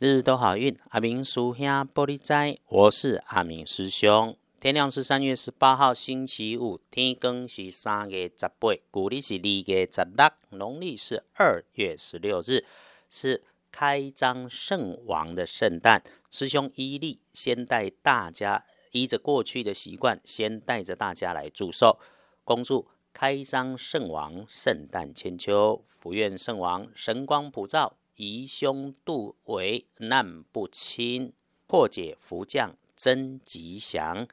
日日都好运。阿明叔兄玻璃斋，我是阿明师兄。天亮是三月十八号星期五，天更是三月十八，古历是二月十六，农历是二月十六日，是开张圣王的圣诞。师兄依例先带大家依着过去的习惯，先带着大家来祝寿，恭祝开张圣王圣诞千秋，福愿圣王神光普照，疑凶度为，难不侵，破解福将真吉祥。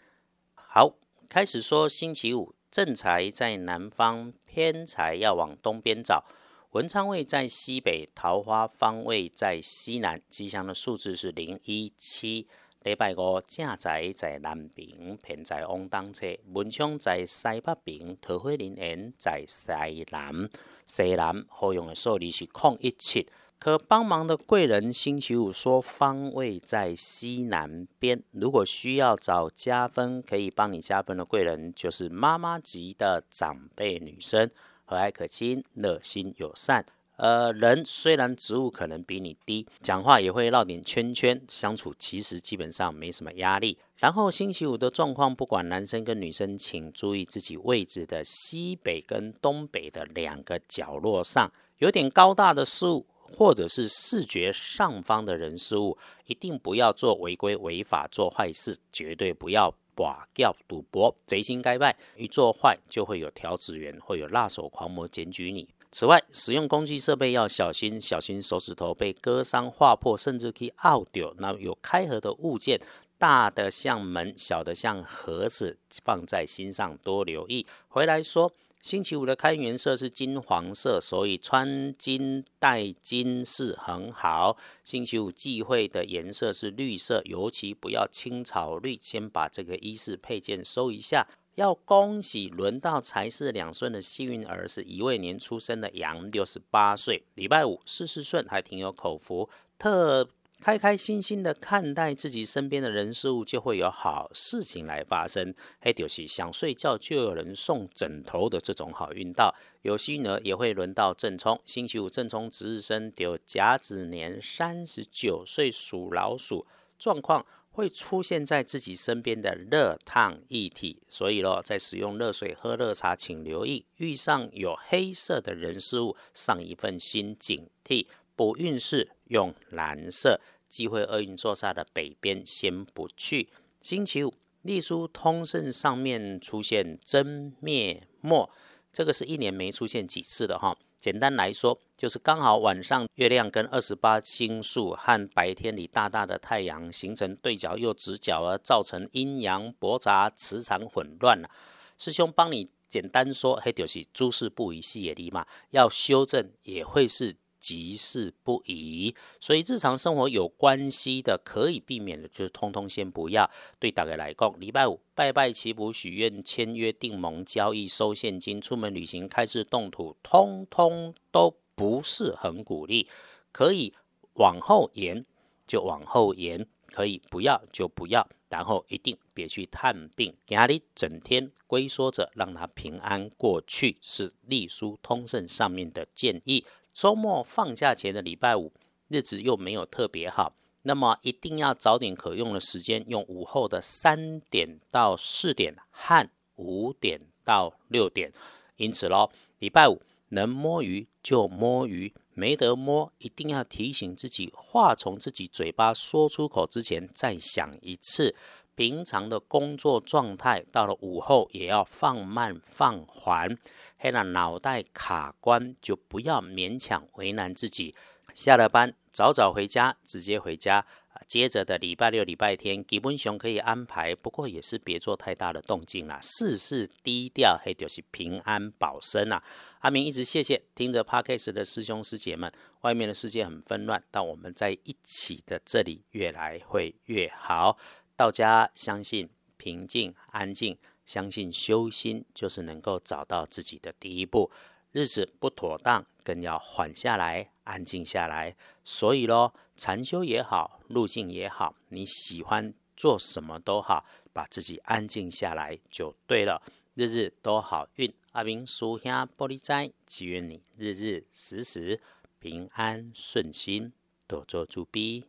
好，开始说星期五，正财在南方，偏财要往东边找。文昌位在西北，桃花方位在西南。吉祥的数字是零一七。礼拜五正财在南边，偏财往东侧。文昌在西北边，桃花林缘在西南。西南好用的数字是空一七。可帮忙的贵人，星期五说方位在西南边。如果需要找加分，可以帮你加分的贵人，就是妈妈级的长辈女生，和蔼可亲，热心友善。呃，人虽然职务可能比你低，讲话也会绕点圈圈，相处其实基本上没什么压力。然后星期五的状况，不管男生跟女生，请注意自己位置的西北跟东北的两个角落上，有点高大的事物。或者是视觉上方的人事物，一定不要做违规违法做坏事，绝对不要寡掉赌博，贼心该败。一做坏就会有调子员，会有辣手狂魔检举你。此外，使用工具设备要小心，小心手指头被割伤、划破，甚至可以拗掉。那有开合的物件，大的像门，小的像盒子，放在心上多留意。回来说。星期五的开运色是金黄色，所以穿金戴金是很好。星期五忌讳的颜色是绿色，尤其不要青草绿。先把这个衣饰配件收一下。要恭喜轮到财势两顺的幸运儿是一位年出生的羊，六十八岁，礼拜五事事顺，还挺有口福，特。开开心心的看待自己身边的人事物，就会有好事情来发生。嘿，就是想睡觉就有人送枕头的这种好运道。有心儿也会轮到正冲，星期五正冲值日生丢甲子年三十九岁属老鼠，状况会出现在自己身边的热烫液体。所以咯，在使用热水喝热茶，请留意遇上有黑色的人事物，上一份心警惕。不运势用蓝色。机会厄运坐煞的北边先不去。星期五，隶书通胜上面出现真灭末，这个是一年没出现几次的哈。简单来说，就是刚好晚上月亮跟二十八星宿和白天里大大的太阳形成对角又直角，而造成阴阳驳杂、磁场混乱了。师兄帮你简单说，黑就是诸事不宜细也离嘛，要修正也会是。急事不宜，所以日常生活有关系的可以避免的，就是通通先不要。对大家来讲，礼拜五拜拜祈福许愿、签约订盟、交易收现金、出门旅行、开市动土，通通都不是很鼓励。可以往后延就往后延，可以不要就不要，然后一定别去探病，家里整天龟缩着，让他平安过去，是隶书通胜上面的建议。周末放假前的礼拜五日子又没有特别好，那么一定要找点可用的时间，用午后的三点到四点和五点到六点。因此喽，礼拜五能摸鱼就摸鱼，没得摸一定要提醒自己，话从自己嘴巴说出口之前再想一次。平常的工作状态到了午后也要放慢放缓。黑了脑袋卡关，就不要勉强为难自己。下了班早早回家，直接回家。接着的礼拜六、礼拜天，基本熊可以安排，不过也是别做太大的动静啦，事事低调，黑就是平安保身啊。阿明一直谢谢听着 podcast 的师兄师姐们。外面的世界很纷乱，但我们在一起的这里越来会越好。道家相信平静安静。相信修心就是能够找到自己的第一步。日子不妥当，更要缓下来，安静下来。所以咯，禅修也好，路径也好，你喜欢做什么都好，把自己安静下来就对了。日日都好运，阿明叔兄玻璃斋，祈愿你日日时时平安顺心，多做主逼。